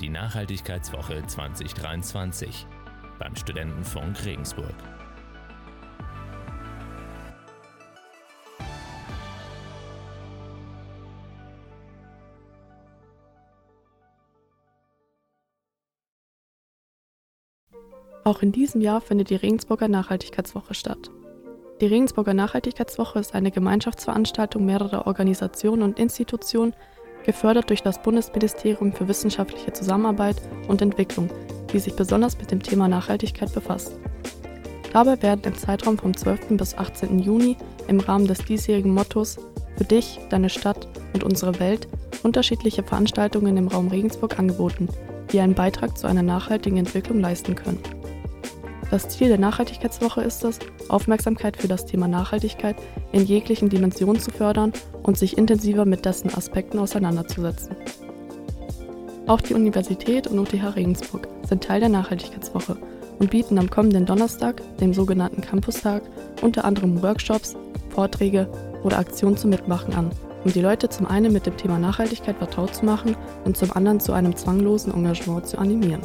Die Nachhaltigkeitswoche 2023 beim Studentenfunk Regensburg. Auch in diesem Jahr findet die Regensburger Nachhaltigkeitswoche statt. Die Regensburger Nachhaltigkeitswoche ist eine Gemeinschaftsveranstaltung mehrerer Organisationen und Institutionen, gefördert durch das Bundesministerium für wissenschaftliche Zusammenarbeit und Entwicklung, die sich besonders mit dem Thema Nachhaltigkeit befasst. Dabei werden im Zeitraum vom 12. bis 18. Juni im Rahmen des diesjährigen Mottos Für dich, deine Stadt und unsere Welt unterschiedliche Veranstaltungen im Raum Regensburg angeboten, die einen Beitrag zu einer nachhaltigen Entwicklung leisten können. Das Ziel der Nachhaltigkeitswoche ist es, Aufmerksamkeit für das Thema Nachhaltigkeit in jeglichen Dimensionen zu fördern und sich intensiver mit dessen Aspekten auseinanderzusetzen. Auch die Universität und UTH Regensburg sind Teil der Nachhaltigkeitswoche und bieten am kommenden Donnerstag, dem sogenannten Campustag, unter anderem Workshops, Vorträge oder Aktionen zum Mitmachen an, um die Leute zum einen mit dem Thema Nachhaltigkeit vertraut zu machen und zum anderen zu einem zwanglosen Engagement zu animieren.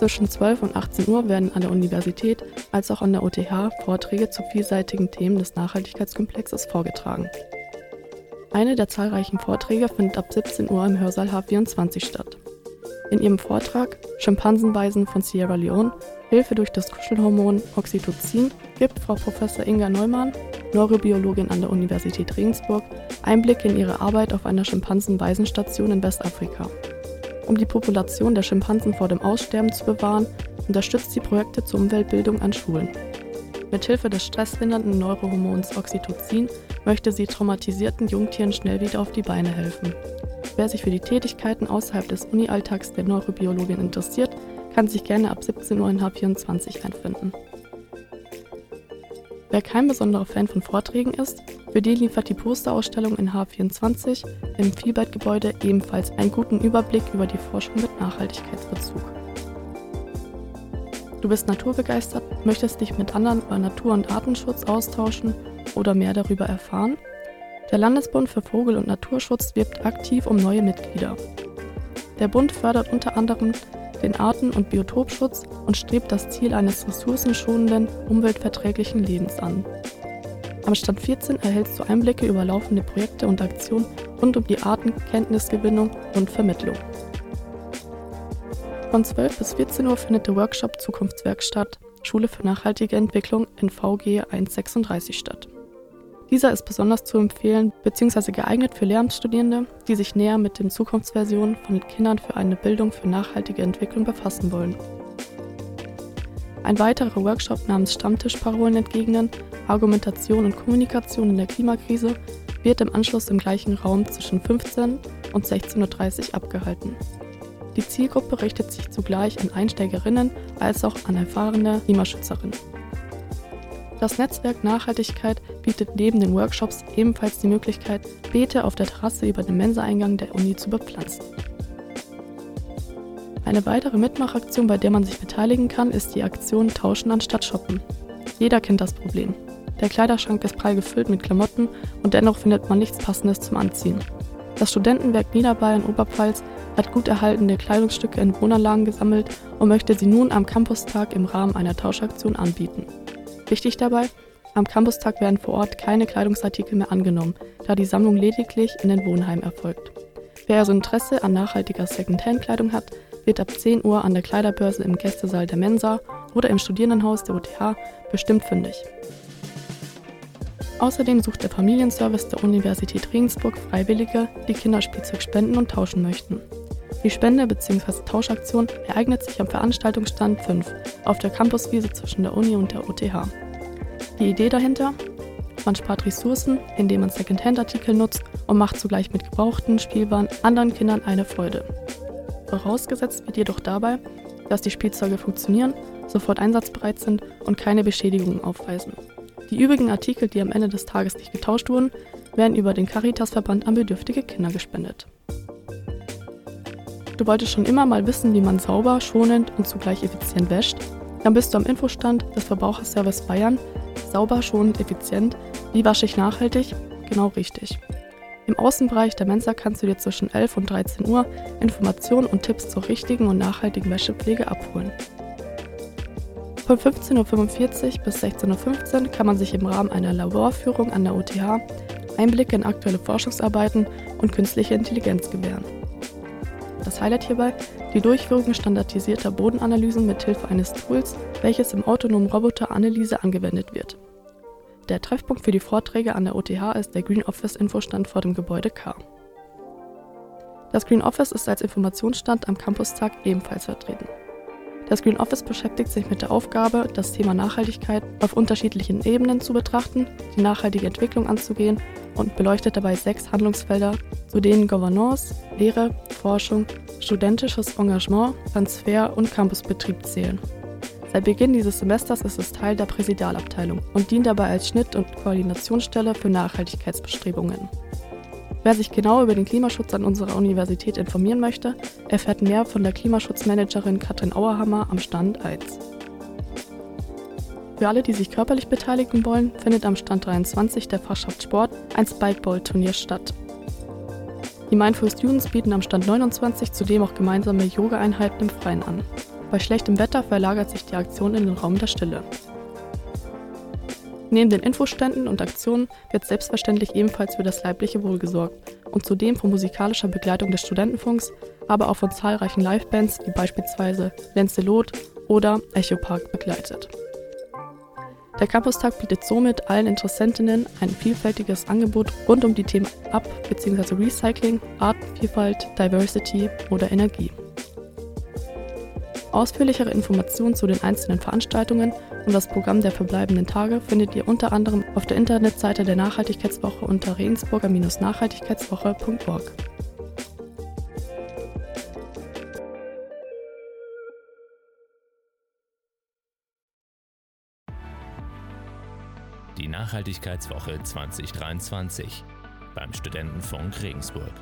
Zwischen 12 und 18 Uhr werden an der Universität als auch an der OTH Vorträge zu vielseitigen Themen des Nachhaltigkeitskomplexes vorgetragen. Eine der zahlreichen Vorträge findet ab 17 Uhr im Hörsaal H24 statt. In ihrem Vortrag Schimpansenweisen von Sierra Leone Hilfe durch das Kuschelhormon Oxytocin gibt Frau Prof. Inga Neumann, Neurobiologin an der Universität Regensburg, Einblicke in ihre Arbeit auf einer Schimpansenwaisenstation in Westafrika. Um die Population der Schimpansen vor dem Aussterben zu bewahren, unterstützt sie Projekte zur Umweltbildung an Schulen. Mithilfe des stresslindernden Neurohormons Oxytocin möchte sie traumatisierten Jungtieren schnell wieder auf die Beine helfen. Wer sich für die Tätigkeiten außerhalb des Uni-Alltags der Neurobiologin interessiert, kann sich gerne ab 17 Uhr in H24 einfinden. Wer kein besonderer Fan von Vorträgen ist, für die liefert die Posterausstellung in H24 im Vielbert-Gebäude ebenfalls einen guten Überblick über die Forschung mit Nachhaltigkeitsbezug. Du bist naturbegeistert, möchtest dich mit anderen über Natur- und Artenschutz austauschen oder mehr darüber erfahren? Der Landesbund für Vogel- und Naturschutz wirbt aktiv um neue Mitglieder. Der Bund fördert unter anderem den Arten- und Biotopschutz und strebt das Ziel eines ressourcenschonenden, umweltverträglichen Lebens an. Am Stand 14 erhältst du Einblicke über laufende Projekte und Aktionen rund um die Artenkenntnisgewinnung und Vermittlung. Von 12 bis 14 Uhr findet der Workshop Zukunftswerkstatt Schule für nachhaltige Entwicklung in VG 136 statt. Dieser ist besonders zu empfehlen bzw. geeignet für Lehramtsstudierende, die sich näher mit den Zukunftsversionen von Kindern für eine Bildung für nachhaltige Entwicklung befassen wollen. Ein weiterer Workshop namens Stammtischparolen entgegnen, Argumentation und Kommunikation in der Klimakrise wird im Anschluss im gleichen Raum zwischen 15 und 16.30 Uhr abgehalten. Die Zielgruppe richtet sich zugleich an Einsteigerinnen als auch an erfahrene Klimaschützerinnen. Das Netzwerk Nachhaltigkeit bietet neben den Workshops ebenfalls die Möglichkeit, Beete auf der Terrasse über dem Mensaeingang der Uni zu bepflanzen. Eine weitere Mitmachaktion, bei der man sich beteiligen kann, ist die Aktion Tauschen anstatt Shoppen. Jeder kennt das Problem. Der Kleiderschrank ist prall gefüllt mit Klamotten und dennoch findet man nichts Passendes zum Anziehen. Das Studentenwerk Niederbayern Oberpfalz hat gut erhaltene Kleidungsstücke in Wohnanlagen gesammelt und möchte sie nun am Campustag im Rahmen einer Tauschaktion anbieten. Wichtig dabei, am Campustag werden vor Ort keine Kleidungsartikel mehr angenommen, da die Sammlung lediglich in den Wohnheimen erfolgt. Wer also Interesse an nachhaltiger Secondhand-Kleidung hat, wird ab 10 Uhr an der Kleiderbörse im Gästesaal der Mensa oder im Studierendenhaus der UTH bestimmt fündig. Außerdem sucht der Familienservice der Universität Regensburg Freiwillige, die Kinderspielzeug spenden und tauschen möchten. Die Spende- bzw. Tauschaktion ereignet sich am Veranstaltungsstand 5 auf der Campuswiese zwischen der Uni und der UTH. Die Idee dahinter? Man spart Ressourcen, indem man Secondhand-Artikel nutzt und macht zugleich mit gebrauchten Spielwaren anderen Kindern eine Freude. Vorausgesetzt wird jedoch dabei, dass die Spielzeuge funktionieren, sofort einsatzbereit sind und keine Beschädigungen aufweisen. Die übrigen Artikel, die am Ende des Tages nicht getauscht wurden, werden über den Caritas-Verband an bedürftige Kinder gespendet. Du wolltest schon immer mal wissen, wie man sauber, schonend und zugleich effizient wäscht? Dann bist du am Infostand des Verbraucherservice Bayern. Sauber, schonend, effizient. Wie wasche ich nachhaltig? Genau richtig. Im Außenbereich der Mensa kannst du dir zwischen 11 und 13 Uhr Informationen und Tipps zur richtigen und nachhaltigen Wäschepflege abholen. Von 15.45 Uhr bis 16.15 Uhr kann man sich im Rahmen einer Laborführung an der OTH Einblicke in aktuelle Forschungsarbeiten und künstliche Intelligenz gewähren. Das Highlight hierbei die Durchführung standardisierter Bodenanalysen mit Hilfe eines Tools, welches im autonomen Roboter Anneliese angewendet wird. Der Treffpunkt für die Vorträge an der OTH ist der Green Office Infostand vor dem Gebäude K. Das Green Office ist als Informationsstand am Campustag ebenfalls vertreten. Das Green Office beschäftigt sich mit der Aufgabe, das Thema Nachhaltigkeit auf unterschiedlichen Ebenen zu betrachten, die nachhaltige Entwicklung anzugehen und beleuchtet dabei sechs Handlungsfelder, zu denen Governance, Lehre, Forschung, studentisches Engagement, Transfer und Campusbetrieb zählen. Seit Beginn dieses Semesters ist es Teil der Präsidialabteilung und dient dabei als Schnitt- und Koordinationsstelle für Nachhaltigkeitsbestrebungen. Wer sich genau über den Klimaschutz an unserer Universität informieren möchte, erfährt mehr von der Klimaschutzmanagerin Katrin Auerhammer am Stand 1. Für alle, die sich körperlich beteiligen wollen, findet am Stand 23 der Fachschaft Sport ein Spikeball-Turnier statt. Die Mindful Students bieten am Stand 29 zudem auch gemeinsame Yoga-Einheiten im Freien an. Bei schlechtem Wetter verlagert sich die Aktion in den Raum der Stille. Neben den Infoständen und Aktionen wird selbstverständlich ebenfalls für das leibliche Wohl gesorgt und zudem von musikalischer Begleitung des Studentenfunks, aber auch von zahlreichen Livebands wie beispielsweise Lenzelot oder Echo Park begleitet. Der Campustag bietet somit allen Interessentinnen ein vielfältiges Angebot rund um die Themen Ab- bzw. Recycling, Artenvielfalt, Diversity oder Energie. Ausführlichere Informationen zu den einzelnen Veranstaltungen und das Programm der verbleibenden Tage findet ihr unter anderem auf der Internetseite der Nachhaltigkeitswoche unter regensburger-nachhaltigkeitswoche.org. Nachhaltigkeitswoche 2023 beim Studentenfunk Regensburg.